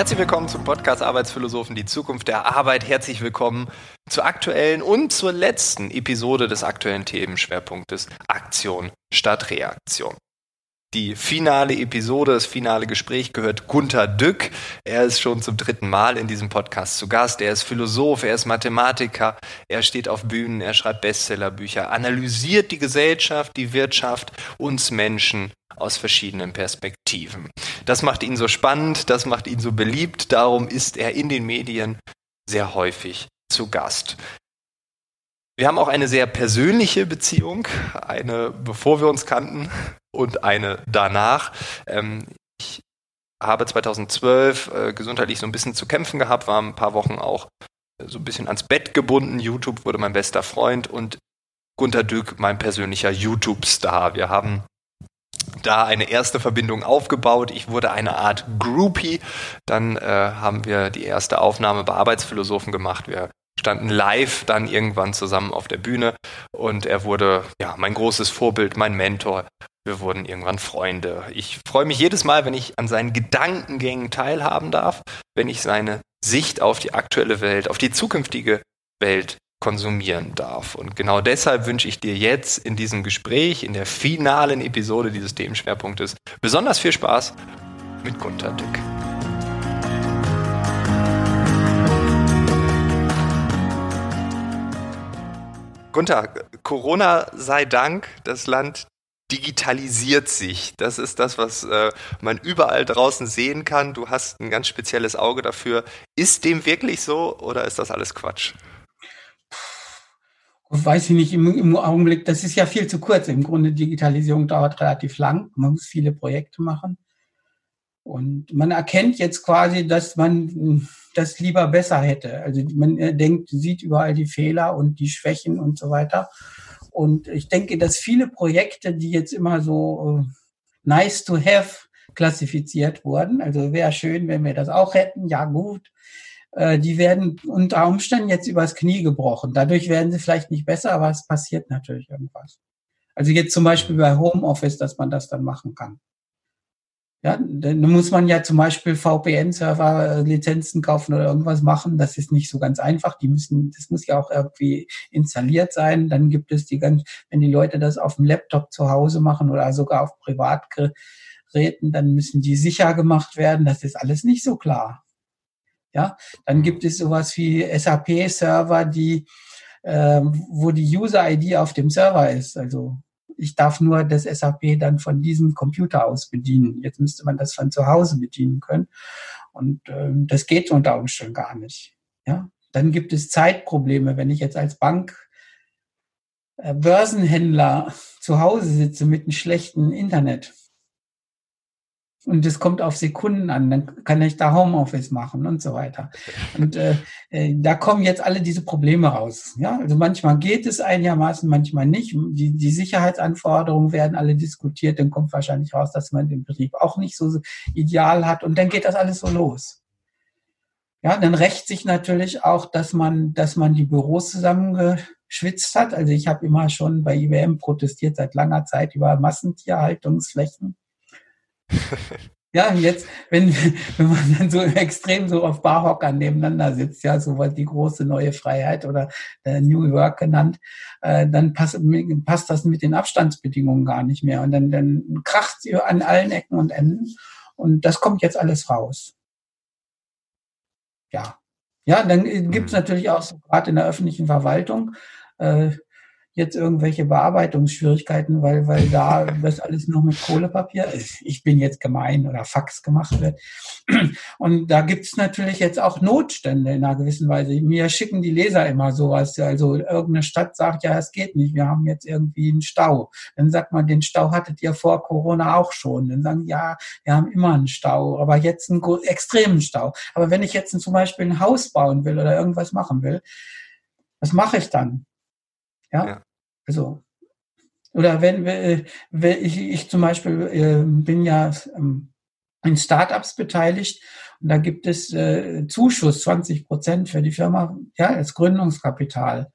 Herzlich willkommen zum Podcast Arbeitsphilosophen, die Zukunft der Arbeit. Herzlich willkommen zur aktuellen und zur letzten Episode des aktuellen Themenschwerpunktes Aktion statt Reaktion. Die finale Episode, das finale Gespräch gehört Gunther Dück. Er ist schon zum dritten Mal in diesem Podcast zu Gast. Er ist Philosoph, er ist Mathematiker, er steht auf Bühnen, er schreibt Bestsellerbücher, analysiert die Gesellschaft, die Wirtschaft, uns Menschen aus verschiedenen Perspektiven. Das macht ihn so spannend, das macht ihn so beliebt, darum ist er in den Medien sehr häufig zu Gast. Wir haben auch eine sehr persönliche Beziehung, eine bevor wir uns kannten und eine danach. Ähm, ich habe 2012 äh, gesundheitlich so ein bisschen zu kämpfen gehabt, war ein paar Wochen auch äh, so ein bisschen ans Bett gebunden. YouTube wurde mein bester Freund und Gunter Dück mein persönlicher YouTube-Star. Wir haben da eine erste Verbindung aufgebaut. Ich wurde eine Art Groupie. Dann äh, haben wir die erste Aufnahme bei Arbeitsphilosophen gemacht. Wir standen live dann irgendwann zusammen auf der Bühne und er wurde ja mein großes Vorbild, mein Mentor. Wir wurden irgendwann Freunde. Ich freue mich jedes Mal, wenn ich an seinen Gedankengängen teilhaben darf, wenn ich seine Sicht auf die aktuelle Welt, auf die zukünftige Welt konsumieren darf. Und genau deshalb wünsche ich dir jetzt in diesem Gespräch, in der finalen Episode dieses Themenschwerpunktes, besonders viel Spaß mit Gunter Dück. Gunther, Corona sei Dank, das Land digitalisiert sich. Das ist das, was äh, man überall draußen sehen kann. Du hast ein ganz spezielles Auge dafür. Ist dem wirklich so oder ist das alles Quatsch? Weiß ich nicht, im, im Augenblick, das ist ja viel zu kurz. Im Grunde, Digitalisierung dauert relativ lang. Man muss viele Projekte machen. Und man erkennt jetzt quasi, dass man das lieber besser hätte. Also man denkt, sieht überall die Fehler und die Schwächen und so weiter. Und ich denke, dass viele Projekte, die jetzt immer so äh, nice to have klassifiziert wurden, also wäre schön, wenn wir das auch hätten, ja gut, äh, die werden unter Umständen jetzt übers Knie gebrochen. Dadurch werden sie vielleicht nicht besser, aber es passiert natürlich irgendwas. Also jetzt zum Beispiel bei Homeoffice, dass man das dann machen kann. Ja, dann muss man ja zum Beispiel VPN-Server-Lizenzen kaufen oder irgendwas machen. Das ist nicht so ganz einfach. Die müssen, das muss ja auch irgendwie installiert sein. Dann gibt es die ganz, wenn die Leute das auf dem Laptop zu Hause machen oder sogar auf Privatgeräten, dann müssen die sicher gemacht werden. Das ist alles nicht so klar. Ja, dann gibt es sowas wie SAP-Server, die, äh, wo die User-ID auf dem Server ist. Also ich darf nur das SAP dann von diesem Computer aus bedienen. Jetzt müsste man das von zu Hause bedienen können. Und äh, das geht unter Umständen gar nicht. Ja? Dann gibt es Zeitprobleme. Wenn ich jetzt als Bank äh, Börsenhändler zu Hause sitze mit einem schlechten Internet, und es kommt auf Sekunden an, dann kann ich da Homeoffice machen und so weiter. Und äh, äh, da kommen jetzt alle diese Probleme raus. Ja, also manchmal geht es einigermaßen, manchmal nicht. Die, die Sicherheitsanforderungen werden alle diskutiert, dann kommt wahrscheinlich raus, dass man den Betrieb auch nicht so ideal hat und dann geht das alles so los. Ja, dann rächt sich natürlich auch, dass man, dass man die Büros zusammengeschwitzt hat. Also ich habe immer schon bei IBM protestiert seit langer Zeit über Massentierhaltungsflächen Ja, jetzt, wenn, wenn man dann so extrem so auf Barhockern nebeneinander sitzt, ja, so was die große neue Freiheit oder äh, New Work genannt, äh, dann passt, passt das mit den Abstandsbedingungen gar nicht mehr. Und dann, dann kracht sie an allen Ecken und Enden. Und das kommt jetzt alles raus. Ja. Ja, dann gibt es mhm. natürlich auch so gerade in der öffentlichen Verwaltung, äh, jetzt irgendwelche Bearbeitungsschwierigkeiten, weil, weil da das alles noch mit Kohlepapier, ich bin jetzt gemein oder Fax gemacht wird. Und da gibt's natürlich jetzt auch Notstände in einer gewissen Weise. Mir schicken die Leser immer sowas. Also irgendeine Stadt sagt, ja, es geht nicht, wir haben jetzt irgendwie einen Stau. Dann sagt man, den Stau hattet ihr vor Corona auch schon. Dann sagen, ja, wir haben immer einen Stau, aber jetzt einen extremen Stau. Aber wenn ich jetzt zum Beispiel ein Haus bauen will oder irgendwas machen will, was mache ich dann? Ja? ja. Also, oder wenn, wenn ich, ich zum Beispiel äh, bin ja ähm, in Startups beteiligt und da gibt es äh, Zuschuss 20 Prozent für die Firma, ja, als Gründungskapital.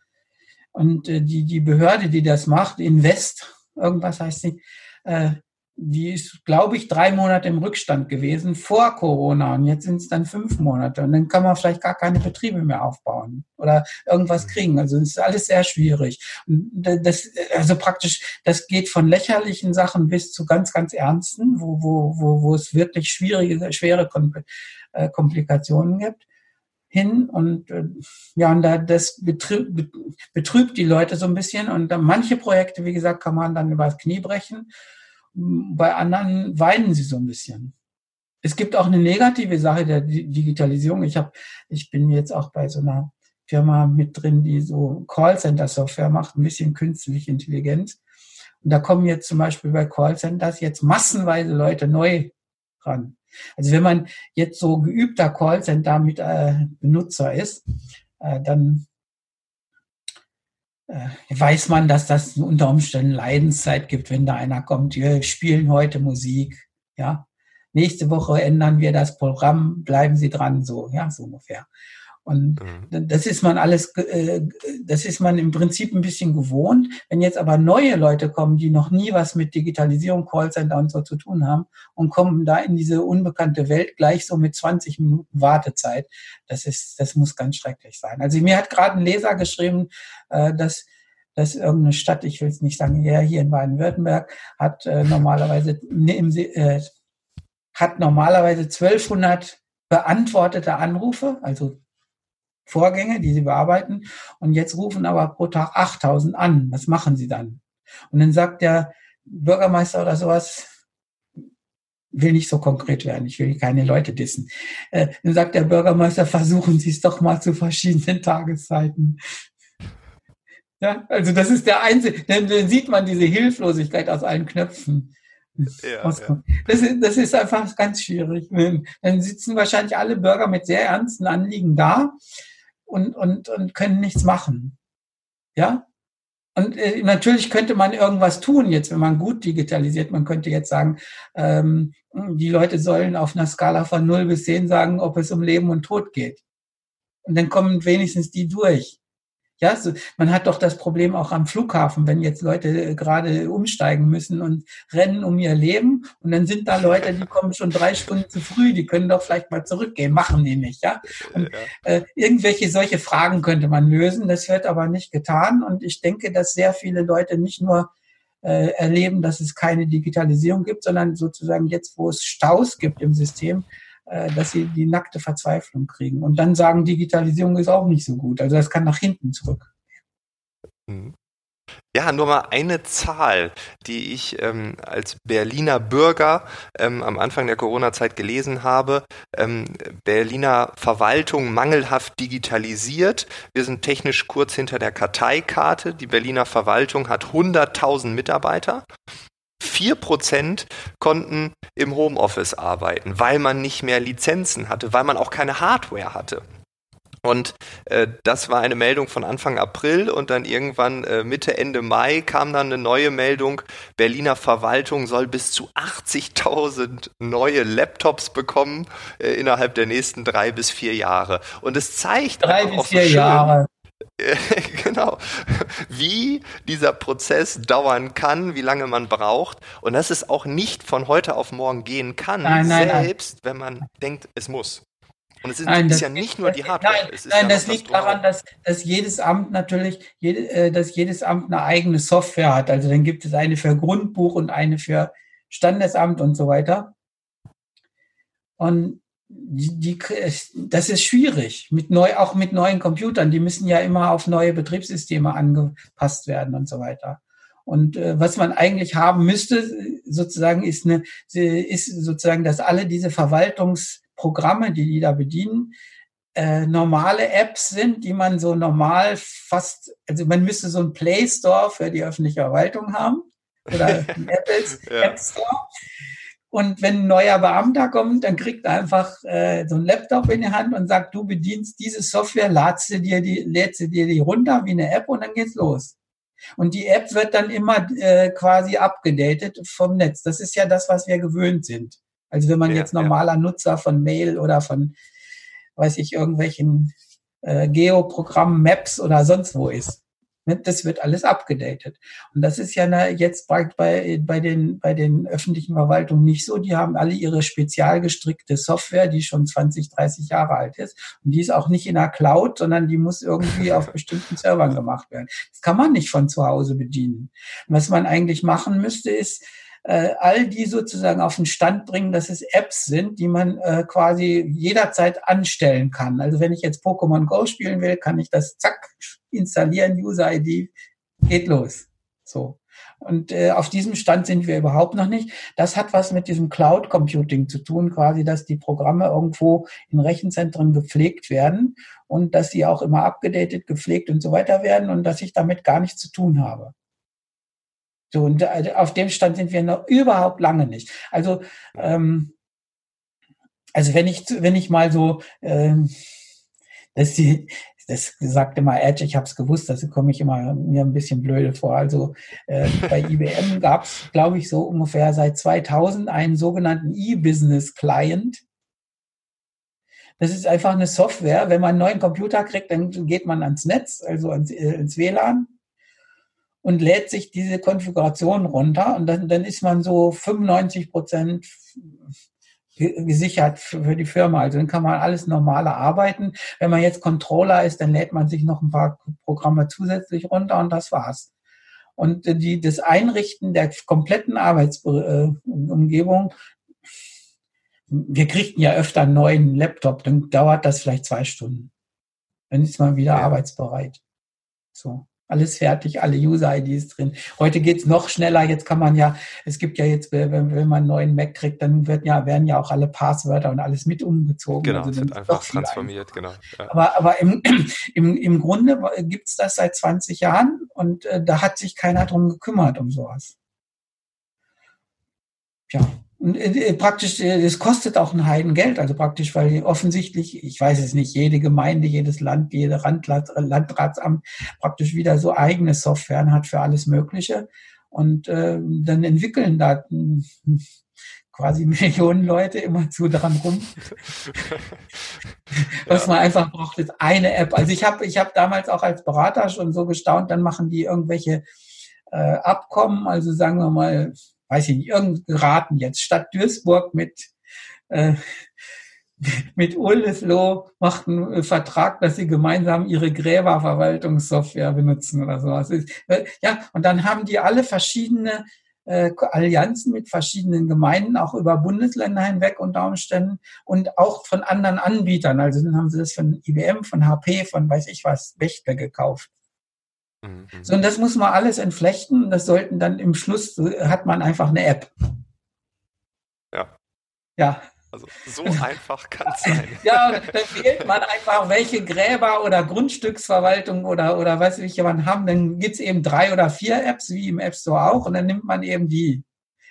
Und äh, die, die Behörde, die das macht, Invest, irgendwas heißt sie, äh, die ist, glaube ich, drei Monate im Rückstand gewesen vor Corona und jetzt sind es dann fünf Monate und dann kann man vielleicht gar keine Betriebe mehr aufbauen oder irgendwas mhm. kriegen. Also es ist alles sehr schwierig. Das, also praktisch, das geht von lächerlichen Sachen bis zu ganz, ganz ernsten, wo, wo, wo, wo es wirklich schwierige, schwere äh, Komplikationen gibt hin und äh, ja, und da das betrübt, betrübt die Leute so ein bisschen und manche Projekte, wie gesagt, kann man dann übers Knie brechen bei anderen weinen sie so ein bisschen. Es gibt auch eine negative Sache der Digitalisierung. Ich habe, ich bin jetzt auch bei so einer Firma mit drin, die so Callcenter-Software macht, ein bisschen künstliche Intelligenz. Und da kommen jetzt zum Beispiel bei Callcenters jetzt massenweise Leute neu ran. Also wenn man jetzt so geübter Callcenter mit äh, Benutzer ist, äh, dann weiß man, dass das unter Umständen Leidenszeit gibt, wenn da einer kommt, wir spielen heute Musik, ja. Nächste Woche ändern wir das Programm, bleiben Sie dran, so, ja, so ungefähr. Und mhm. das ist man alles, äh, das ist man im Prinzip ein bisschen gewohnt. Wenn jetzt aber neue Leute kommen, die noch nie was mit Digitalisierung, Callcenter und so zu tun haben und kommen da in diese unbekannte Welt gleich so mit 20 Minuten Wartezeit, das ist, das muss ganz schrecklich sein. Also mir hat gerade ein Leser geschrieben, äh, dass dass irgendeine Stadt, ich will es nicht sagen, ja, hier in Baden-Württemberg, hat äh, normalerweise äh, hat normalerweise 1200 beantwortete Anrufe, also Vorgänge, die sie bearbeiten. Und jetzt rufen aber pro Tag 8000 an. Was machen sie dann? Und dann sagt der Bürgermeister oder sowas, will nicht so konkret werden, ich will keine Leute dissen. Äh, dann sagt der Bürgermeister, versuchen Sie es doch mal zu verschiedenen Tageszeiten. Ja, also das ist der einzige, dann, dann sieht man diese Hilflosigkeit aus allen Knöpfen. Ja, ja. Das, ist, das ist einfach ganz schwierig. Dann sitzen wahrscheinlich alle Bürger mit sehr ernsten Anliegen da und, und, und können nichts machen. Ja? Und äh, natürlich könnte man irgendwas tun jetzt, wenn man gut digitalisiert. Man könnte jetzt sagen, ähm, die Leute sollen auf einer Skala von 0 bis 10 sagen, ob es um Leben und Tod geht. Und dann kommen wenigstens die durch. Ja, so, man hat doch das Problem auch am Flughafen, wenn jetzt Leute äh, gerade umsteigen müssen und rennen um ihr Leben und dann sind da Leute, die kommen schon drei Stunden zu früh, die können doch vielleicht mal zurückgehen, machen die nicht, ja. Und, äh, irgendwelche solche Fragen könnte man lösen, das wird aber nicht getan und ich denke, dass sehr viele Leute nicht nur äh, erleben, dass es keine Digitalisierung gibt, sondern sozusagen jetzt, wo es Staus gibt im System, dass sie die nackte Verzweiflung kriegen und dann sagen, Digitalisierung ist auch nicht so gut. Also das kann nach hinten zurück. Mhm. Ja, nur mal eine Zahl, die ich ähm, als Berliner Bürger ähm, am Anfang der Corona-Zeit gelesen habe. Ähm, Berliner Verwaltung mangelhaft digitalisiert. Wir sind technisch kurz hinter der Karteikarte. Die Berliner Verwaltung hat 100.000 Mitarbeiter. 4% konnten im Homeoffice arbeiten, weil man nicht mehr Lizenzen hatte, weil man auch keine Hardware hatte. Und äh, das war eine Meldung von Anfang April und dann irgendwann äh, Mitte, Ende Mai kam dann eine neue Meldung, Berliner Verwaltung soll bis zu 80.000 neue Laptops bekommen äh, innerhalb der nächsten drei bis vier Jahre. Und es zeigt drei bis vier so Jahre. genau, wie dieser Prozess dauern kann, wie lange man braucht und dass es auch nicht von heute auf morgen gehen kann, nein, nein, selbst nein. wenn man denkt, es muss. Und es ist, nein, ist ja nicht nur die Hardware. Nein, nein ja das liegt daran, dass, dass jedes Amt natürlich, jede, äh, dass jedes Amt eine eigene Software hat. Also dann gibt es eine für Grundbuch und eine für Standesamt und so weiter. Und die, die, das ist schwierig, mit neu, auch mit neuen Computern. Die müssen ja immer auf neue Betriebssysteme angepasst werden und so weiter. Und äh, was man eigentlich haben müsste, sozusagen, ist eine, ist sozusagen, dass alle diese Verwaltungsprogramme, die die da bedienen, äh, normale Apps sind, die man so normal fast, also man müsste so einen Play Store für die öffentliche Verwaltung haben oder Apples ja. App Store und wenn ein neuer Beamter kommt, dann kriegt er einfach äh, so ein Laptop in die Hand und sagt, du bedienst diese Software, ladst du dir die, lädst du dir die runter wie eine App und dann geht's los. Und die App wird dann immer äh, quasi abgedatet vom Netz. Das ist ja das, was wir gewöhnt sind. Also wenn man ja, jetzt normaler ja. Nutzer von Mail oder von, weiß ich, irgendwelchen äh, Geoprogrammen, Maps oder sonst wo ist. Ne, das wird alles abgedatet. Und das ist ja jetzt bei, bei, den, bei den öffentlichen Verwaltungen nicht so. Die haben alle ihre spezial gestrickte Software, die schon 20, 30 Jahre alt ist. Und die ist auch nicht in der Cloud, sondern die muss irgendwie auf bestimmten Servern gemacht werden. Das kann man nicht von zu Hause bedienen. Was man eigentlich machen müsste, ist, all die sozusagen auf den Stand bringen, dass es Apps sind, die man äh, quasi jederzeit anstellen kann. Also wenn ich jetzt Pokémon Go spielen will, kann ich das zack installieren, User-ID, geht los. So. Und äh, auf diesem Stand sind wir überhaupt noch nicht. Das hat was mit diesem Cloud Computing zu tun, quasi, dass die Programme irgendwo in Rechenzentren gepflegt werden und dass sie auch immer abgedatet, gepflegt und so weiter werden und dass ich damit gar nichts zu tun habe. So, und äh, auf dem Stand sind wir noch überhaupt lange nicht. Also, ähm, also wenn ich, wenn ich mal so, ähm, das, die, das sagte mal Edge, ich habe es gewusst, das komme ich immer mir ein bisschen blöde vor. Also äh, bei IBM gab es, glaube ich, so ungefähr seit 2000 einen sogenannten E-Business Client. Das ist einfach eine Software. Wenn man einen neuen Computer kriegt, dann geht man ans Netz, also ans, äh, ins WLAN und lädt sich diese Konfiguration runter und dann, dann ist man so 95 Prozent gesichert für die Firma. Also dann kann man alles normale arbeiten. Wenn man jetzt Controller ist, dann lädt man sich noch ein paar Programme zusätzlich runter und das war's. Und die, das Einrichten der kompletten Arbeitsumgebung, wir kriegten ja öfter einen neuen Laptop, dann dauert das vielleicht zwei Stunden. Dann ist man wieder ja. arbeitsbereit. So alles fertig, alle User-IDs drin. Heute geht's noch schneller. Jetzt kann man ja, es gibt ja jetzt, wenn, wenn man einen neuen Mac kriegt, dann wird ja, werden ja auch alle Passwörter und alles mit umgezogen. Genau, also wird einfach transformiert, genau. Ja. Aber, aber im, im, im Grunde gibt's das seit 20 Jahren und äh, da hat sich keiner drum gekümmert um sowas. Ja. Und äh, praktisch, äh, es kostet auch ein Heidengeld, also praktisch, weil offensichtlich, ich weiß es nicht, jede Gemeinde, jedes Land, jede Landrat, Landratsamt praktisch wieder so eigene Software hat für alles Mögliche. Und äh, dann entwickeln da hm, quasi Millionen Leute immer zu dran rum. Was ja. man einfach braucht, ist eine App. Also ich habe ich hab damals auch als Berater schon so gestaunt, dann machen die irgendwelche äh, Abkommen, also sagen wir mal, weiß ich nicht, irgendein Raten jetzt, Stadt Duisburg mit, äh, mit Oldesloe macht einen Vertrag, dass sie gemeinsam ihre Gräberverwaltungssoftware benutzen oder sowas. Äh, ja, und dann haben die alle verschiedene äh, Allianzen mit verschiedenen Gemeinden, auch über Bundesländer hinweg unter Umständen und auch von anderen Anbietern. Also dann haben sie das von IBM, von HP, von weiß ich was, Wächter gekauft. Mhm. So, und das muss man alles entflechten. Das sollten dann im Schluss, hat man einfach eine App. Ja. Ja. Also so einfach kann es sein. ja, dann wählt man einfach, welche Gräber oder Grundstücksverwaltung oder, oder was welche man haben. Dann gibt es eben drei oder vier Apps, wie im App Store auch, und dann nimmt man eben die.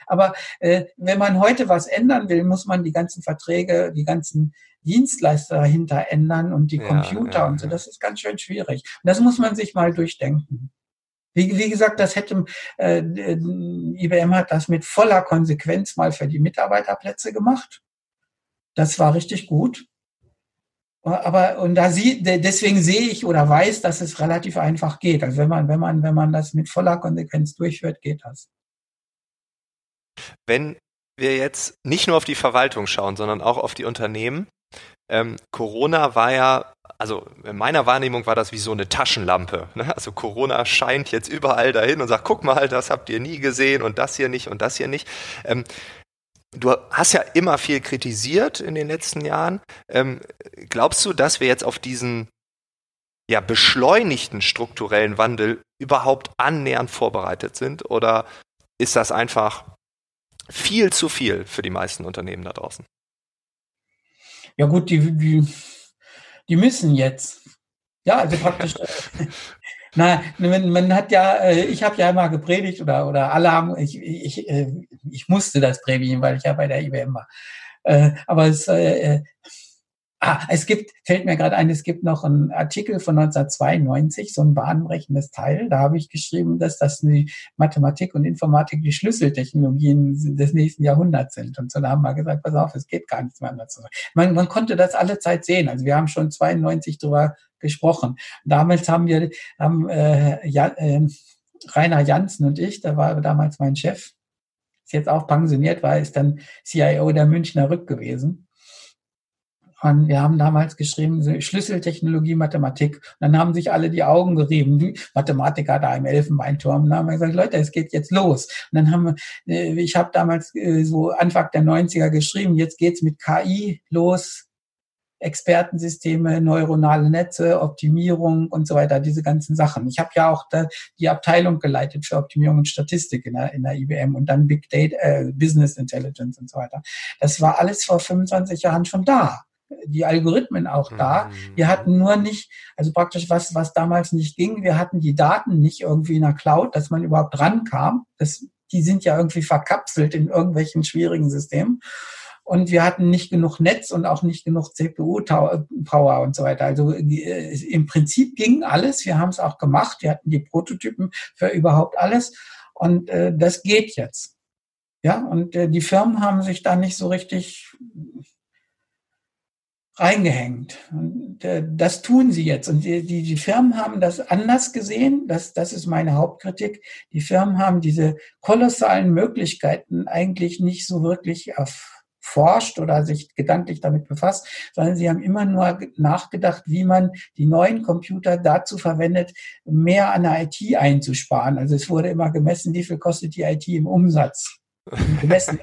Aber äh, wenn man heute was ändern will, muss man die ganzen Verträge, die ganzen Dienstleister dahinter ändern und die Computer ja, und so. Das ist ganz schön schwierig. Und das muss man sich mal durchdenken. Wie, wie gesagt, das hätte äh, IBM hat das mit voller Konsequenz mal für die Mitarbeiterplätze gemacht. Das war richtig gut. Aber und da sie, deswegen sehe ich oder weiß, dass es relativ einfach geht. Also wenn man, wenn man, wenn man das mit voller Konsequenz durchführt, geht das. Wenn wir jetzt nicht nur auf die Verwaltung schauen, sondern auch auf die Unternehmen, ähm, Corona war ja, also in meiner Wahrnehmung war das wie so eine Taschenlampe. Ne? Also Corona scheint jetzt überall dahin und sagt, guck mal, das habt ihr nie gesehen und das hier nicht und das hier nicht. Ähm, du hast ja immer viel kritisiert in den letzten Jahren. Ähm, glaubst du, dass wir jetzt auf diesen ja, beschleunigten strukturellen Wandel überhaupt annähernd vorbereitet sind? Oder ist das einfach viel zu viel für die meisten Unternehmen da draußen? Ja gut, die, die, die müssen jetzt. Ja, also praktisch. Äh, na, man, man hat ja, äh, ich habe ja immer gepredigt oder oder alle haben, ich, ich, äh, ich musste das predigen, weil ich ja bei der IBM war. Aber es, Ah, es gibt, fällt mir gerade ein, es gibt noch einen Artikel von 1992, so ein bahnbrechendes Teil. Da habe ich geschrieben, dass das die Mathematik und Informatik die Schlüsseltechnologien des nächsten Jahrhunderts sind. Und so da haben wir gesagt, pass auf, es geht gar nichts mehr dazu. Man, man konnte das alle Zeit sehen. Also wir haben schon 92 drüber gesprochen. Damals haben wir, haben, äh, ja, äh, Rainer Janssen und ich, da war damals mein Chef, ist jetzt auch pensioniert, war, ist dann CIO der Münchner Rück gewesen. Und wir haben damals geschrieben, Schlüsseltechnologie, Mathematik. Und dann haben sich alle die Augen gerieben, die Mathematiker da im Elfenbeinturm. Und dann haben wir gesagt, Leute, es geht jetzt los. Und dann haben wir, äh, ich habe damals äh, so Anfang der 90er geschrieben, jetzt geht's mit KI los, Expertensysteme, neuronale Netze, Optimierung und so weiter, diese ganzen Sachen. Ich habe ja auch die Abteilung geleitet für Optimierung und Statistik in der, in der IBM und dann Big Data, äh, Business Intelligence und so weiter. Das war alles vor 25 Jahren schon da die Algorithmen auch da. Mhm. Wir hatten nur nicht, also praktisch was, was damals nicht ging, wir hatten die Daten nicht irgendwie in der Cloud, dass man überhaupt rankam. Das, die sind ja irgendwie verkapselt in irgendwelchen schwierigen Systemen. Und wir hatten nicht genug Netz und auch nicht genug CPU-Power und so weiter. Also äh, im Prinzip ging alles. Wir haben es auch gemacht. Wir hatten die Prototypen für überhaupt alles. Und äh, das geht jetzt. Ja, und äh, die Firmen haben sich da nicht so richtig reingehängt. Und äh, das tun sie jetzt. Und die, die, die Firmen haben das anders gesehen. Das, das ist meine Hauptkritik. Die Firmen haben diese kolossalen Möglichkeiten eigentlich nicht so wirklich erforscht oder sich gedanklich damit befasst, sondern sie haben immer nur nachgedacht, wie man die neuen Computer dazu verwendet, mehr an der IT einzusparen. Also es wurde immer gemessen, wie viel kostet die IT im Umsatz gemessen.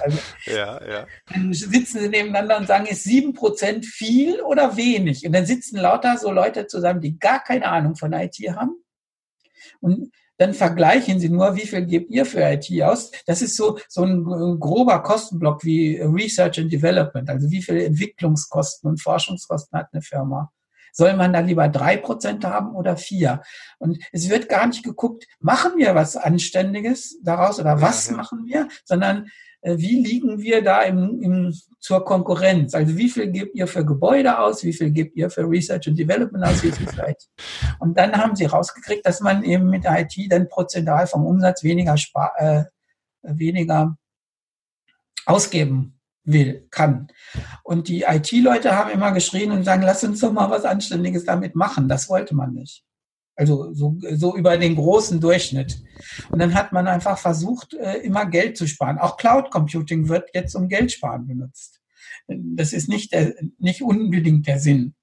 Also, ja, ja. Dann sitzen sie nebeneinander und sagen, ist sieben Prozent viel oder wenig? Und dann sitzen lauter so Leute zusammen, die gar keine Ahnung von IT haben. Und dann vergleichen sie nur, wie viel gebt ihr für IT aus. Das ist so, so ein grober Kostenblock wie Research and Development. Also wie viel Entwicklungskosten und Forschungskosten hat eine Firma. Soll man da lieber drei Prozent haben oder vier? Und es wird gar nicht geguckt, machen wir was Anständiges daraus oder was ja, ja. machen wir, sondern äh, wie liegen wir da im, im, zur Konkurrenz? Also wie viel gebt ihr für Gebäude aus? Wie viel gebt ihr für Research and Development aus? Wie viel IT? Und dann haben sie rausgekriegt, dass man eben mit der IT dann prozentual vom Umsatz weniger, spar, äh, weniger ausgeben will, kann. Und die IT-Leute haben immer geschrien und sagen, lass uns doch mal was Anständiges damit machen. Das wollte man nicht. Also so, so über den großen Durchschnitt. Und dann hat man einfach versucht, äh, immer Geld zu sparen. Auch Cloud Computing wird jetzt um Geld sparen benutzt. Das ist nicht, der, nicht unbedingt der Sinn.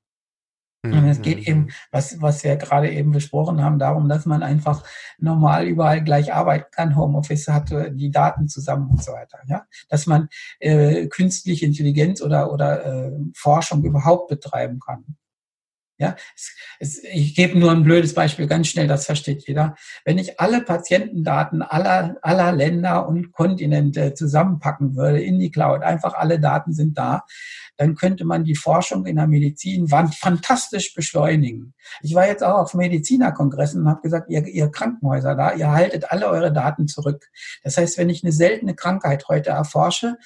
Und es geht mhm. eben, was, was wir gerade eben besprochen haben, darum, dass man einfach normal überall gleich arbeiten kann, Homeoffice hat, äh, die Daten zusammen und so weiter. Ja? Dass man äh, künstliche Intelligenz oder, oder äh, Forschung überhaupt betreiben kann. Ja, es, es, ich gebe nur ein blödes Beispiel, ganz schnell, das versteht jeder. Wenn ich alle Patientendaten aller, aller Länder und Kontinente zusammenpacken würde in die Cloud, einfach alle Daten sind da, dann könnte man die Forschung in der Medizin fantastisch beschleunigen. Ich war jetzt auch auf Medizinerkongressen und habe gesagt, ihr, ihr Krankenhäuser da, ihr haltet alle eure Daten zurück. Das heißt, wenn ich eine seltene Krankheit heute erforsche,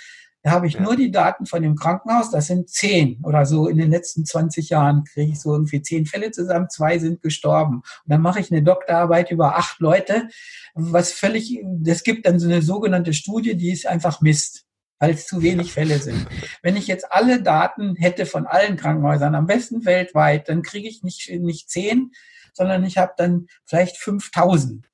da habe ich nur die Daten von dem Krankenhaus, das sind zehn oder so in den letzten 20 Jahren kriege ich so irgendwie zehn Fälle zusammen, zwei sind gestorben. Und dann mache ich eine Doktorarbeit über acht Leute, was völlig, das gibt dann so eine sogenannte Studie, die ist einfach Mist weil es zu wenig Fälle sind. Wenn ich jetzt alle Daten hätte von allen Krankenhäusern, am besten weltweit, dann kriege ich nicht, nicht zehn, sondern ich habe dann vielleicht 5000.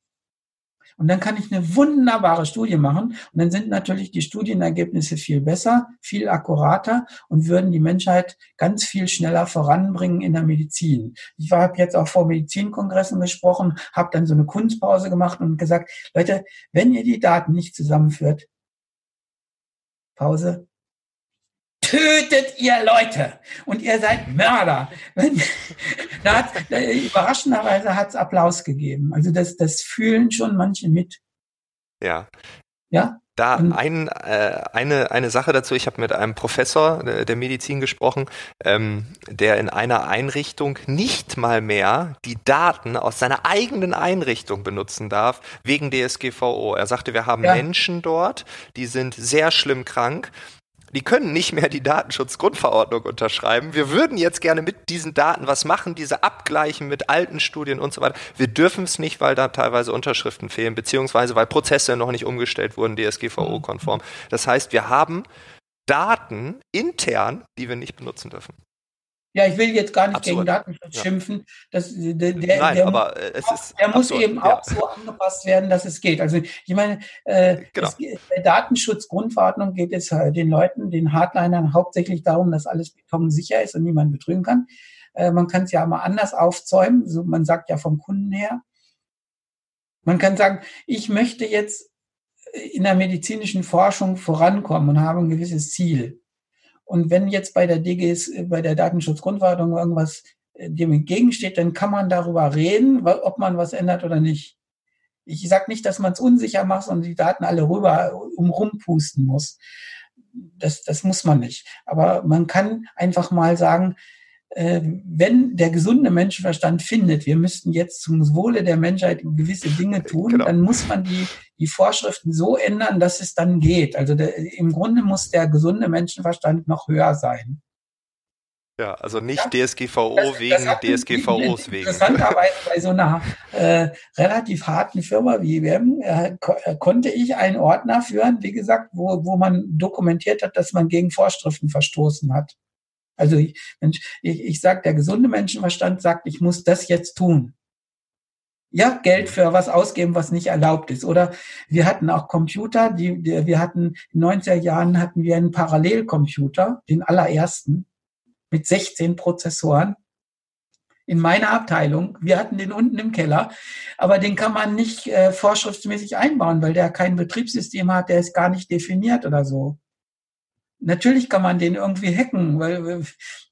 Und dann kann ich eine wunderbare Studie machen. Und dann sind natürlich die Studienergebnisse viel besser, viel akkurater und würden die Menschheit ganz viel schneller voranbringen in der Medizin. Ich habe jetzt auch vor Medizinkongressen gesprochen, habe dann so eine Kunstpause gemacht und gesagt, Leute, wenn ihr die Daten nicht zusammenführt, Pause, tötet ihr Leute und ihr seid Mörder. da hat, überraschenderweise hat es Applaus gegeben. Also das, das fühlen schon manche mit. Ja. Ja. Da ein, äh, eine, eine Sache dazu, ich habe mit einem Professor der, der Medizin gesprochen, ähm, der in einer Einrichtung nicht mal mehr die Daten aus seiner eigenen Einrichtung benutzen darf, wegen DSGVO. Er sagte, wir haben ja. Menschen dort, die sind sehr schlimm krank die können nicht mehr die Datenschutzgrundverordnung unterschreiben. Wir würden jetzt gerne mit diesen Daten was machen, diese abgleichen mit alten Studien und so weiter. Wir dürfen es nicht, weil da teilweise Unterschriften fehlen, beziehungsweise weil Prozesse noch nicht umgestellt wurden, DSGVO-konform. Das heißt, wir haben Daten intern, die wir nicht benutzen dürfen. Ja, ich will jetzt gar nicht Absurd. gegen Datenschutz ja. schimpfen. Das, der, der, Nein, der, aber äh, es ist der muss eben auch ja. so angepasst werden, dass es geht. Also ich meine, äh, genau. es, der Datenschutzgrundverordnung geht es äh, den Leuten, den Hardlinern hauptsächlich darum, dass alles sicher ist und niemand betrügen kann. Äh, man kann es ja mal anders aufzäumen. So, man sagt ja vom Kunden her. Man kann sagen, ich möchte jetzt in der medizinischen Forschung vorankommen und habe ein gewisses Ziel. Und wenn jetzt bei der DGS, bei der Datenschutzgrundverordnung irgendwas äh, dem entgegensteht, dann kann man darüber reden, ob man was ändert oder nicht. Ich sage nicht, dass man es unsicher macht und die Daten alle rüber umrumpusten muss. Das, das muss man nicht. Aber man kann einfach mal sagen, äh, wenn der gesunde Menschenverstand findet, wir müssten jetzt zum Wohle der Menschheit gewisse Dinge tun, genau. dann muss man die, die Vorschriften so ändern, dass es dann geht. Also der, im Grunde muss der gesunde Menschenverstand noch höher sein. Ja, also nicht ja, DSGVO das, wegen das DSGVOs wegen. Interessanterweise bei so einer äh, relativ harten Firma wie IBM äh, ko äh, konnte ich einen Ordner führen, wie gesagt, wo, wo man dokumentiert hat, dass man gegen Vorschriften verstoßen hat. Also ich, Mensch, ich, ich sage, der gesunde Menschenverstand sagt, ich muss das jetzt tun. Ja, Geld für was ausgeben, was nicht erlaubt ist. Oder wir hatten auch Computer, die, die wir hatten in 90er Jahren hatten wir einen Parallelcomputer, den allerersten, mit 16 Prozessoren in meiner Abteilung. Wir hatten den unten im Keller, aber den kann man nicht äh, vorschriftsmäßig einbauen, weil der kein Betriebssystem hat, der ist gar nicht definiert oder so. Natürlich kann man den irgendwie hacken, weil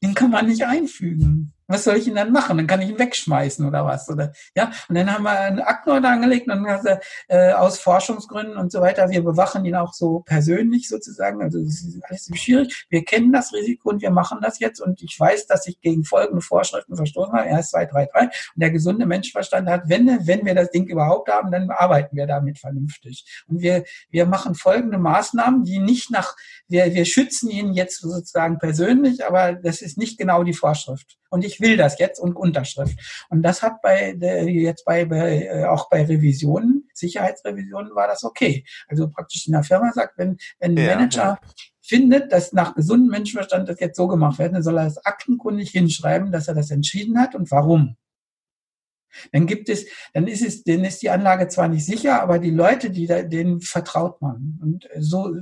den kann man nicht einfügen was soll ich ihn dann machen? Dann kann ich ihn wegschmeißen oder was? Oder ja, und dann haben wir einen Aktenordner angelegt und dann hat er, äh, aus Forschungsgründen und so weiter, wir bewachen ihn auch so persönlich sozusagen. Also das ist alles schwierig. Wir kennen das Risiko und wir machen das jetzt und ich weiß, dass ich gegen folgende Vorschriften verstoßen habe. Zwei, drei, drei. Und der gesunde Menschverstand hat, wenn, wenn wir das Ding überhaupt haben, dann arbeiten wir damit vernünftig. Und wir, wir machen folgende Maßnahmen, die nicht nach, wir, wir schützen ihn jetzt sozusagen persönlich, aber das ist nicht genau die Vorschrift und ich will das jetzt und Unterschrift. Und das hat bei der, jetzt bei, bei äh, auch bei Revisionen, Sicherheitsrevisionen war das okay. Also praktisch in der Firma sagt, wenn, wenn ja, Manager ja. findet, dass nach gesundem Menschenverstand das jetzt so gemacht wird, dann soll er das aktenkundig hinschreiben, dass er das entschieden hat und warum. Dann gibt es, dann ist es, denen ist die Anlage zwar nicht sicher, aber die Leute, die da, denen vertraut man. Und so,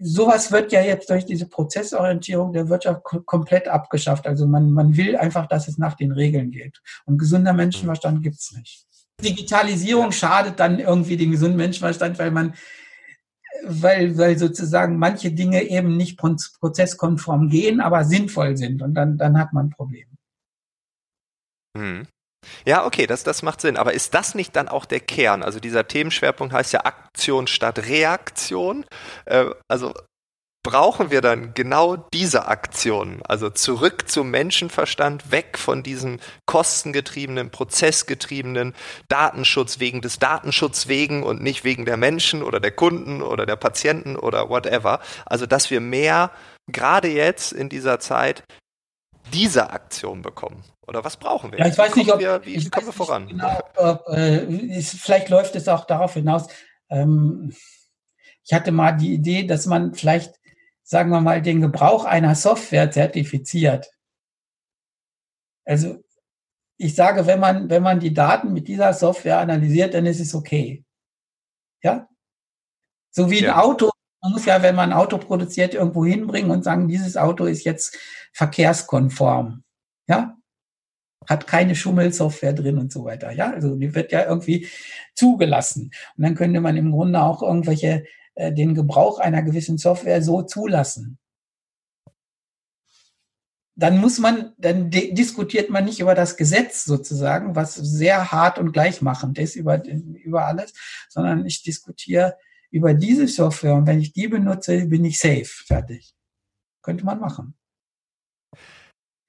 sowas wird ja jetzt durch diese Prozessorientierung der Wirtschaft komplett abgeschafft. Also man, man will einfach, dass es nach den Regeln geht. Und gesunder Menschenverstand gibt's nicht. Digitalisierung schadet dann irgendwie den gesunden Menschenverstand, weil man weil, weil sozusagen manche Dinge eben nicht prozesskonform gehen, aber sinnvoll sind. Und dann, dann hat man ein Problem. Hm. Ja, okay, das, das macht Sinn. Aber ist das nicht dann auch der Kern? Also dieser Themenschwerpunkt heißt ja Aktion statt Reaktion. Äh, also brauchen wir dann genau diese Aktion, also zurück zum Menschenverstand, weg von diesem kostengetriebenen, prozessgetriebenen Datenschutz wegen des Datenschutzes wegen und nicht wegen der Menschen oder der Kunden oder der Patienten oder whatever. Also, dass wir mehr, gerade jetzt in dieser Zeit, diese Aktion bekommen. Oder was brauchen wir? Ja, ich weiß nicht, ob wir, wie kommen wir voran? Genau, ob, äh, ist, vielleicht läuft es auch darauf hinaus. Ähm, ich hatte mal die Idee, dass man vielleicht, sagen wir mal, den Gebrauch einer Software zertifiziert. Also ich sage, wenn man, wenn man die Daten mit dieser Software analysiert, dann ist es okay. Ja? So wie ein ja. Auto. Man muss ja, wenn man ein Auto produziert, irgendwo hinbringen und sagen, dieses Auto ist jetzt verkehrskonform. Ja? Hat keine Schummelsoftware drin und so weiter. Ja, also die wird ja irgendwie zugelassen. Und dann könnte man im Grunde auch irgendwelche äh, den Gebrauch einer gewissen Software so zulassen. Dann muss man, dann diskutiert man nicht über das Gesetz sozusagen, was sehr hart und gleichmachend ist über, über alles, sondern ich diskutiere über diese Software und wenn ich die benutze, bin ich safe, fertig. Könnte man machen.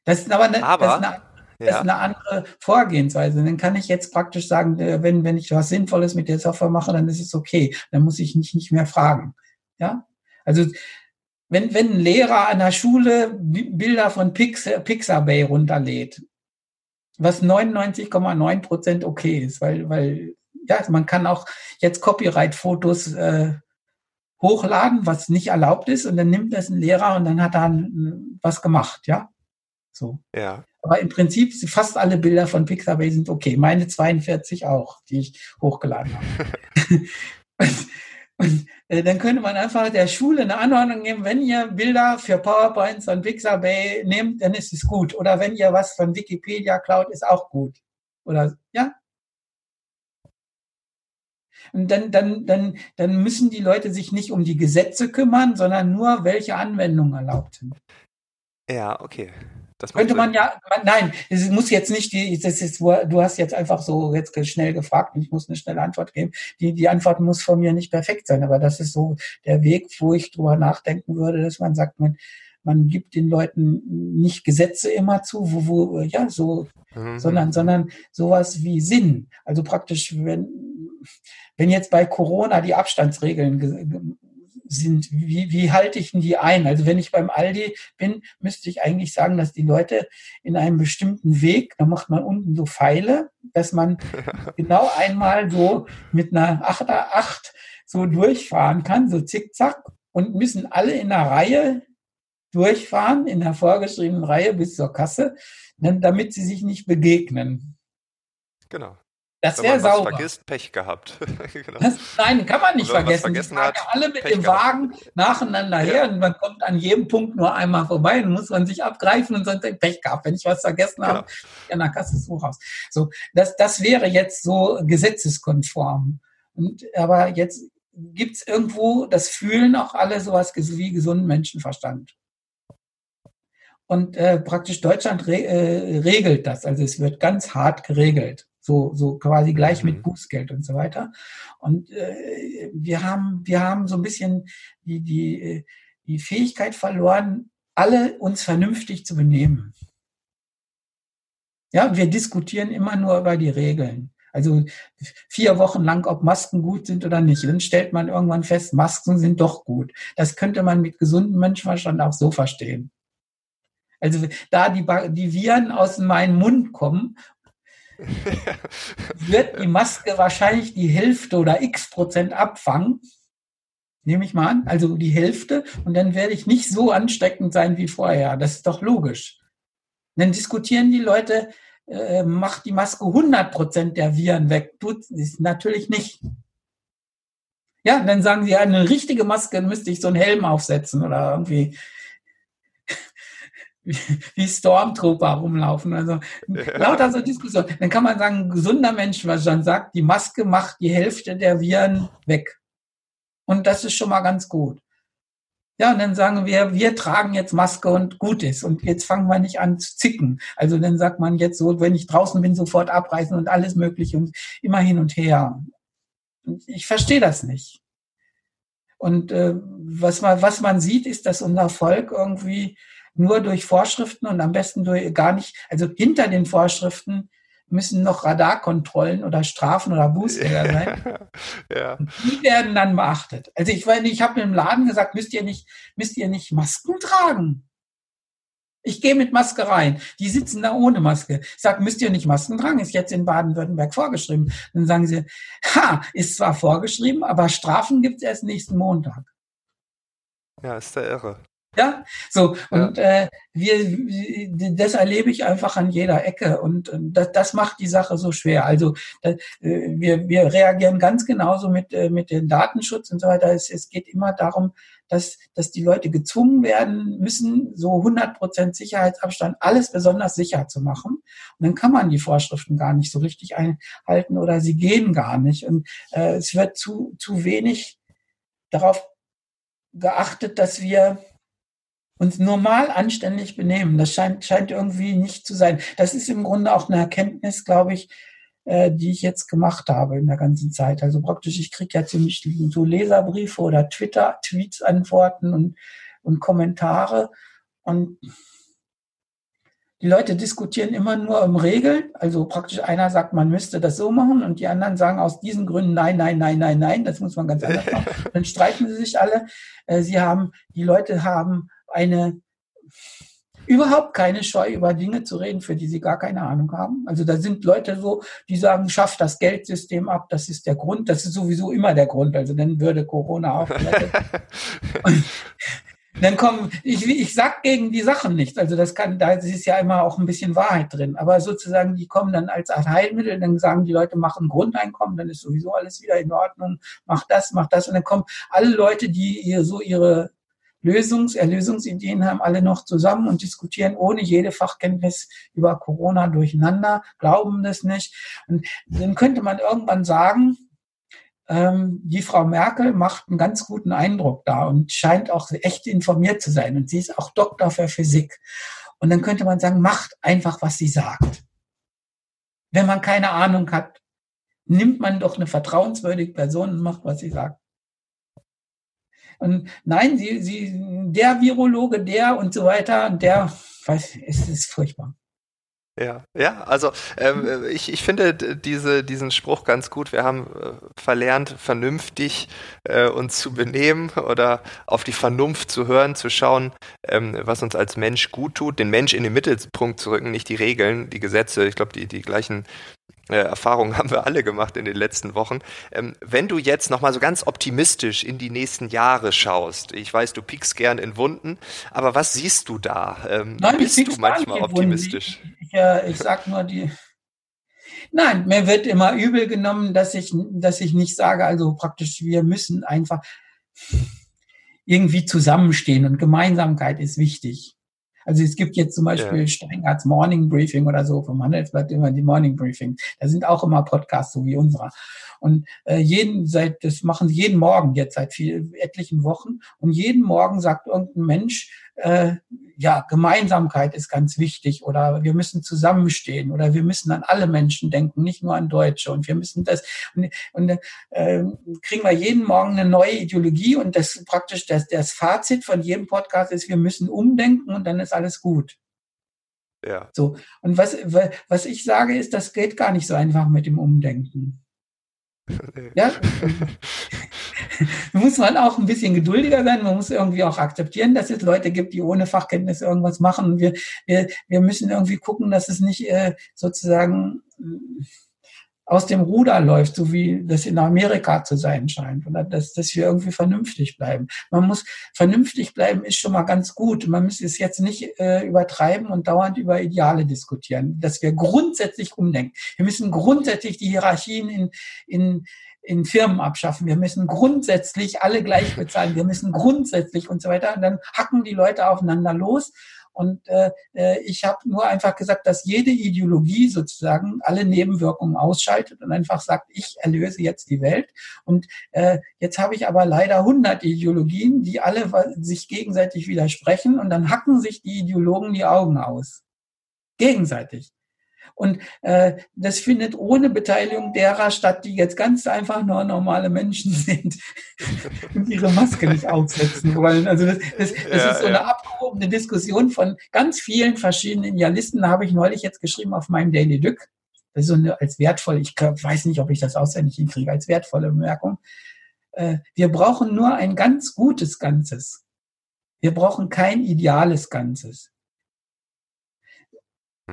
Das ist aber eine, aber, das ist eine das ist eine andere Vorgehensweise. Dann kann ich jetzt praktisch sagen, äh, wenn, wenn ich was Sinnvolles mit der Software mache, dann ist es okay. Dann muss ich nicht, nicht mehr fragen. Ja? Also, wenn, wenn ein Lehrer an der Schule Bilder von Pixar, Pixabay runterlädt, was 99,9 Prozent okay ist, weil, weil ja, man kann auch jetzt Copyright-Fotos äh, hochladen, was nicht erlaubt ist, und dann nimmt das ein Lehrer und dann hat er was gemacht, ja. So. Ja. Aber im Prinzip fast alle Bilder von Pixabay sind okay. Meine 42 auch, die ich hochgeladen habe. und, und äh, dann könnte man einfach der Schule eine Anordnung geben, wenn ihr Bilder für PowerPoints von Pixabay nehmt, dann ist es gut. Oder wenn ihr was von Wikipedia klaut, ist auch gut. Oder ja, und dann, dann, dann, dann müssen die Leute sich nicht um die Gesetze kümmern, sondern nur, welche Anwendungen erlaubt sind. Ja, okay. Könnte man ja, nein, es muss jetzt nicht die, das ist, du hast jetzt einfach so jetzt schnell gefragt und ich muss eine schnelle Antwort geben. Die, die Antwort muss von mir nicht perfekt sein, aber das ist so der Weg, wo ich drüber nachdenken würde, dass man sagt, man, man gibt den Leuten nicht Gesetze immer zu, wo, wo ja, so, mhm. sondern, sondern sowas wie Sinn. Also praktisch, wenn, wenn jetzt bei Corona die Abstandsregeln sind, wie, wie halte ich denn die ein? Also wenn ich beim Aldi bin, müsste ich eigentlich sagen, dass die Leute in einem bestimmten Weg, da macht man unten so Pfeile, dass man genau einmal so mit einer Achter acht so durchfahren kann, so zickzack, und müssen alle in einer Reihe durchfahren, in der vorgeschriebenen Reihe bis zur Kasse, damit sie sich nicht begegnen. Genau. Das wäre sauber. vergisst, Pech gehabt. genau. das, nein, kann man nicht vergessen. vergessen hat, alle mit Pech dem gehabt. Wagen nacheinander ja. her und man kommt an jedem Punkt nur einmal vorbei und muss man sich abgreifen und sagt, Pech gehabt. Wenn ich was vergessen genau. habe, ja, na, Kasse ist raus. So, das, das wäre jetzt so gesetzeskonform. Und, aber jetzt gibt es irgendwo, das fühlen auch alle sowas wie gesunden Menschenverstand. Und äh, praktisch Deutschland re äh, regelt das. Also es wird ganz hart geregelt so, so quasi gleich mhm. mit Bußgeld und so weiter. Und äh, wir haben, wir haben so ein bisschen die, die, äh, die Fähigkeit verloren, alle uns vernünftig zu benehmen. Ja, wir diskutieren immer nur über die Regeln. Also vier Wochen lang, ob Masken gut sind oder nicht. Dann stellt man irgendwann fest, Masken sind doch gut. Das könnte man mit gesundem Menschenverstand auch so verstehen. Also da die, die Viren aus meinem Mund kommen wird die Maske wahrscheinlich die Hälfte oder x Prozent abfangen. Nehme ich mal an, also die Hälfte. Und dann werde ich nicht so ansteckend sein wie vorher. Das ist doch logisch. dann diskutieren die Leute, äh, macht die Maske 100 Prozent der Viren weg. Tut es natürlich nicht. Ja, dann sagen sie, eine richtige Maske müsste ich so einen Helm aufsetzen oder irgendwie wie Stormtrooper rumlaufen. Also ja. lauter so Diskussion. Dann kann man sagen, gesunder Mensch, was dann sagt, die Maske macht die Hälfte der Viren weg. Und das ist schon mal ganz gut. Ja, und dann sagen wir, wir tragen jetzt Maske und gut ist. Und jetzt fangen wir nicht an zu zicken. Also dann sagt man jetzt so, wenn ich draußen bin, sofort abreißen und alles mögliche und immer hin und her. Und ich verstehe das nicht. Und äh, was, man, was man sieht, ist, dass unser Volk irgendwie nur durch Vorschriften und am besten durch gar nicht, also hinter den Vorschriften müssen noch Radarkontrollen oder Strafen oder Bußgelder sein. ja. Die werden dann beachtet. Also ich ich habe im Laden gesagt, müsst ihr nicht, müsst ihr nicht Masken tragen? Ich gehe mit Maske rein. Die sitzen da ohne Maske. Ich sage, müsst ihr nicht Masken tragen? Ist jetzt in Baden-Württemberg vorgeschrieben. Dann sagen sie, ha, ist zwar vorgeschrieben, aber Strafen gibt es erst nächsten Montag. Ja, ist der irre. Ja, so und ja. Äh, wir, das erlebe ich einfach an jeder Ecke und, und das, das macht die Sache so schwer. Also das, äh, wir, wir reagieren ganz genauso mit äh, mit dem Datenschutz und so weiter. Es, es geht immer darum, dass dass die Leute gezwungen werden müssen, so 100 Prozent Sicherheitsabstand alles besonders sicher zu machen. Und dann kann man die Vorschriften gar nicht so richtig einhalten oder sie gehen gar nicht. Und äh, es wird zu zu wenig darauf geachtet, dass wir uns normal anständig benehmen. Das scheint, scheint irgendwie nicht zu sein. Das ist im Grunde auch eine Erkenntnis, glaube ich, äh, die ich jetzt gemacht habe in der ganzen Zeit. Also praktisch, ich kriege ja ziemlich so Leserbriefe oder Twitter, Tweets, Antworten und, und Kommentare. Und die Leute diskutieren immer nur um Regeln. Also praktisch einer sagt, man müsste das so machen und die anderen sagen aus diesen Gründen nein, nein, nein, nein, nein, das muss man ganz anders machen. Dann streiten sie sich alle. Äh, sie haben, die Leute haben eine überhaupt keine Scheu, über Dinge zu reden, für die sie gar keine Ahnung haben. Also da sind Leute so, die sagen, schafft das Geldsystem ab, das ist der Grund, das ist sowieso immer der Grund, also dann würde Corona auch. dann kommen, ich, ich sag gegen die Sachen nicht, also das kann, da ist ja immer auch ein bisschen Wahrheit drin, aber sozusagen, die kommen dann als Art Heilmittel, dann sagen die Leute, machen Grundeinkommen, dann ist sowieso alles wieder in Ordnung, mach das, mach das und dann kommen alle Leute, die ihr so ihre Lösungs-, Erlösungsideen haben alle noch zusammen und diskutieren ohne jede Fachkenntnis über Corona durcheinander, glauben das nicht. Und dann könnte man irgendwann sagen, ähm, die Frau Merkel macht einen ganz guten Eindruck da und scheint auch echt informiert zu sein. Und sie ist auch Doktor für Physik. Und dann könnte man sagen, macht einfach, was sie sagt. Wenn man keine Ahnung hat, nimmt man doch eine vertrauenswürdige Person und macht, was sie sagt. Und nein, sie, sie, der Virologe, der und so weiter, der, weiß, es ist furchtbar. Ja, ja, also ähm, ich, ich finde diese, diesen Spruch ganz gut. Wir haben äh, verlernt, vernünftig äh, uns zu benehmen oder auf die Vernunft zu hören, zu schauen, ähm, was uns als Mensch gut tut, den Mensch in den Mittelpunkt zu rücken, nicht die Regeln, die Gesetze. Ich glaube, die, die gleichen äh, Erfahrungen haben wir alle gemacht in den letzten Wochen. Ähm, wenn du jetzt nochmal so ganz optimistisch in die nächsten Jahre schaust, ich weiß, du piekst gern in Wunden, aber was siehst du da? Ähm, Nein, bist du manchmal optimistisch? Ich, ich, äh, ich sag nur die. Nein, mir wird immer übel genommen, dass ich, dass ich nicht sage, also praktisch, wir müssen einfach irgendwie zusammenstehen und Gemeinsamkeit ist wichtig. Also es gibt jetzt zum Beispiel ja. Steingarts Morning Briefing oder so vom Handelsblatt immer die Morning Briefing. Da sind auch immer Podcasts so wie unserer. Und äh, jeden seit das machen sie jeden Morgen jetzt seit viel, etlichen Wochen und jeden Morgen sagt irgendein Mensch äh, ja, Gemeinsamkeit ist ganz wichtig oder wir müssen zusammenstehen oder wir müssen an alle Menschen denken, nicht nur an Deutsche und wir müssen das und, und äh, kriegen wir jeden Morgen eine neue Ideologie und das praktisch das, das Fazit von jedem Podcast ist, wir müssen umdenken und dann ist alles gut. Ja. So. Und was, was ich sage, ist, das geht gar nicht so einfach mit dem Umdenken. Ja, muss man auch ein bisschen geduldiger sein. Man muss irgendwie auch akzeptieren, dass es Leute gibt, die ohne Fachkenntnis irgendwas machen. Wir, wir, wir müssen irgendwie gucken, dass es nicht äh, sozusagen aus dem Ruder läuft, so wie das in Amerika zu sein scheint, oder dass, dass wir irgendwie vernünftig bleiben. Man muss vernünftig bleiben, ist schon mal ganz gut. Man muss es jetzt nicht äh, übertreiben und dauernd über Ideale diskutieren, dass wir grundsätzlich umdenken. Wir müssen grundsätzlich die Hierarchien in, in, in Firmen abschaffen. Wir müssen grundsätzlich alle gleich bezahlen. Wir müssen grundsätzlich und so weiter. Und dann hacken die Leute aufeinander los und äh, äh ich habe nur einfach gesagt, dass jede Ideologie sozusagen alle Nebenwirkungen ausschaltet und einfach sagt, ich erlöse jetzt die Welt. Und äh, jetzt habe ich aber leider 100 Ideologien, die alle sich gegenseitig widersprechen und dann hacken sich die Ideologen die Augen aus. Gegenseitig. Und äh, das findet ohne Beteiligung derer statt, die jetzt ganz einfach nur normale Menschen sind und ihre Maske nicht aufsetzen wollen. Also das, das, das ja, ist so eine ja. abgehobene Diskussion von ganz vielen verschiedenen Idealisten. Da habe ich neulich jetzt geschrieben auf meinem Daily Dück. Das ist so eine, als wertvoll, ich weiß nicht, ob ich das auswendig hinkriege, als wertvolle Bemerkung. Äh, wir brauchen nur ein ganz gutes Ganzes. Wir brauchen kein ideales Ganzes.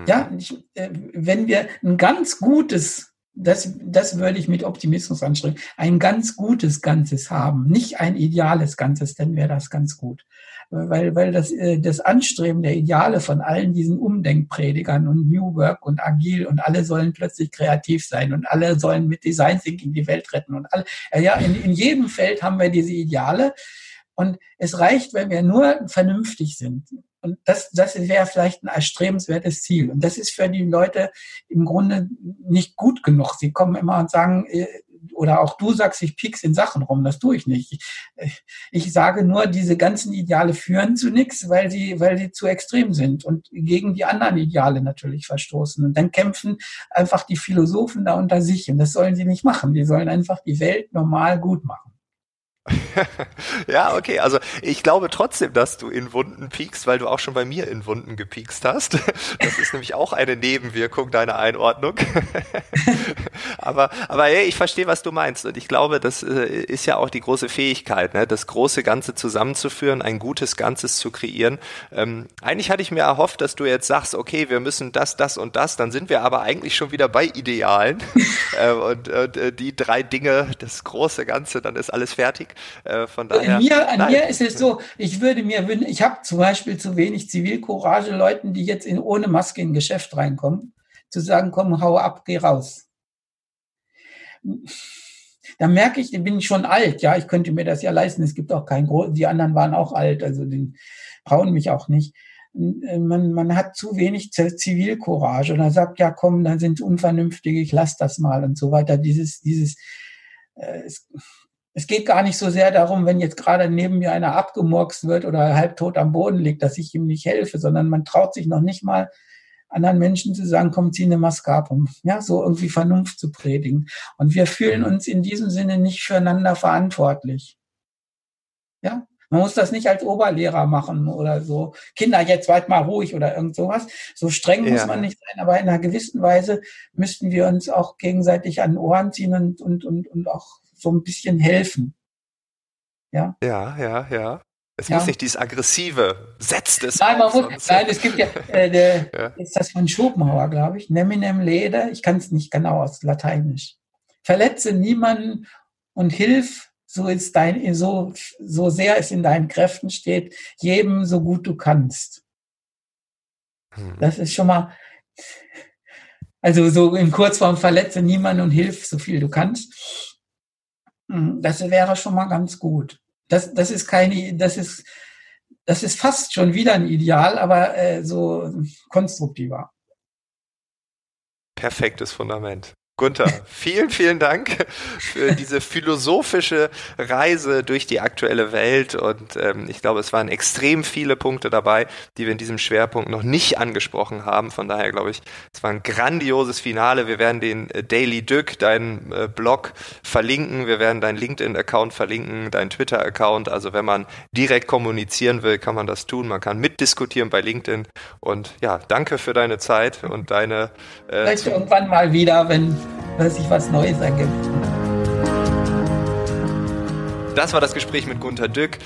Ja, mhm. ich, äh, wenn wir ein ganz gutes, das, das würde ich mit Optimismus anstreben, ein ganz gutes Ganzes haben, nicht ein ideales Ganzes, dann wäre das ganz gut. Weil, weil das, äh, das Anstreben der Ideale von allen diesen Umdenkpredigern und New Work und Agil und alle sollen plötzlich kreativ sein und alle sollen mit Design Thinking die Welt retten und alle, ja, in, in jedem Feld haben wir diese Ideale. Und es reicht, wenn wir nur vernünftig sind. Und das, das wäre vielleicht ein erstrebenswertes Ziel. Und das ist für die Leute im Grunde nicht gut genug. Sie kommen immer und sagen, äh, oder auch du sagst, ich piek's in Sachen rum. Das tue ich nicht. Ich, ich sage nur, diese ganzen Ideale führen zu nichts, weil sie, weil sie zu extrem sind und gegen die anderen Ideale natürlich verstoßen. Und dann kämpfen einfach die Philosophen da unter sich. Und das sollen sie nicht machen. Die sollen einfach die Welt normal gut machen. ja, okay. Also ich glaube trotzdem, dass du in Wunden piekst, weil du auch schon bei mir in Wunden gepiekst hast. Das ist nämlich auch eine Nebenwirkung deiner Einordnung. aber, aber hey, ich verstehe, was du meinst. Und ich glaube, das äh, ist ja auch die große Fähigkeit, ne? das große Ganze zusammenzuführen, ein gutes Ganzes zu kreieren. Ähm, eigentlich hatte ich mir erhofft, dass du jetzt sagst, okay, wir müssen das, das und das, dann sind wir aber eigentlich schon wieder bei Idealen. äh, und, und äh, die drei Dinge, das große Ganze, dann ist alles fertig. Äh, von daher, an mir, an mir ist es so, ich würde mir wünschen, ich habe zum Beispiel zu wenig Zivilcourage, Leuten, die jetzt in, ohne Maske in ein Geschäft reinkommen, zu sagen, komm, hau ab, geh raus. Da merke ich, bin ich schon alt, ja, ich könnte mir das ja leisten. Es gibt auch kein Groß, die anderen waren auch alt, also die brauchen mich auch nicht. Man, man hat zu wenig Zivilcourage und er sagt, ja komm, dann sind unvernünftige, ich lass das mal und so weiter. Dieses, dieses, äh, es, es geht gar nicht so sehr darum, wenn jetzt gerade neben mir einer abgemurkst wird oder halbtot am Boden liegt, dass ich ihm nicht helfe, sondern man traut sich noch nicht mal anderen Menschen zu sagen, komm, zieh eine Maske ab, um ja, so irgendwie Vernunft zu predigen. Und wir fühlen uns in diesem Sinne nicht füreinander verantwortlich. Ja, man muss das nicht als Oberlehrer machen oder so. Kinder, jetzt weit mal ruhig oder irgend sowas. So streng ja. muss man nicht sein, aber in einer gewissen Weise müssten wir uns auch gegenseitig an den Ohren ziehen und, und, und, und auch so ein bisschen helfen. Ja, ja, ja. ja. Es ja. muss nicht dieses aggressive, setzt es. Nein, man muss, nein es gibt ja, äh, der, ja. ist das von Schopenhauer, glaube ich, Neminem Lede, ich kann es nicht genau aus Lateinisch. Verletze niemanden und hilf so ist dein, so, so sehr es in deinen Kräften steht, jedem so gut du kannst. Hm. Das ist schon mal, also so in Kurzform verletze niemanden und hilf so viel du kannst. Hm, das wäre schon mal ganz gut. Das, das ist keine, das ist, das ist fast schon wieder ein Ideal, aber äh, so konstruktiver. Perfektes Fundament. Gunther, vielen, vielen Dank für diese philosophische Reise durch die aktuelle Welt. Und ähm, ich glaube, es waren extrem viele Punkte dabei, die wir in diesem Schwerpunkt noch nicht angesprochen haben. Von daher glaube ich, es war ein grandioses Finale. Wir werden den äh, Daily Dück, deinen äh, Blog verlinken. Wir werden deinen LinkedIn-Account verlinken, deinen Twitter-Account. Also wenn man direkt kommunizieren will, kann man das tun. Man kann mitdiskutieren bei LinkedIn. Und ja, danke für deine Zeit und deine. Äh, Vielleicht irgendwann mal wieder, wenn dass sich was Neues ergibt. Das war das Gespräch mit Gunther Dück.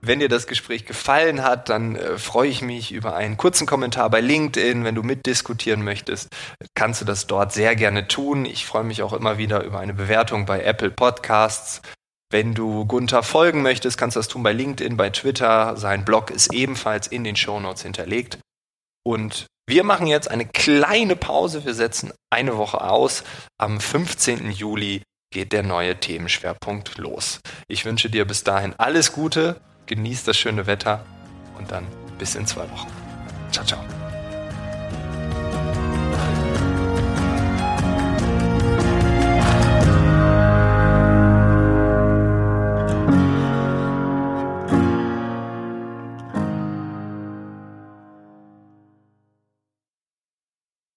Wenn dir das Gespräch gefallen hat, dann äh, freue ich mich über einen kurzen Kommentar bei LinkedIn. Wenn du mitdiskutieren möchtest, kannst du das dort sehr gerne tun. Ich freue mich auch immer wieder über eine Bewertung bei Apple Podcasts. Wenn du Gunther folgen möchtest, kannst du das tun bei LinkedIn, bei Twitter. Sein Blog ist ebenfalls in den Show Notes hinterlegt. Und wir machen jetzt eine kleine Pause. Wir setzen eine Woche aus. Am 15. Juli geht der neue Themenschwerpunkt los. Ich wünsche dir bis dahin alles Gute, genieß das schöne Wetter und dann bis in zwei Wochen. Ciao, ciao.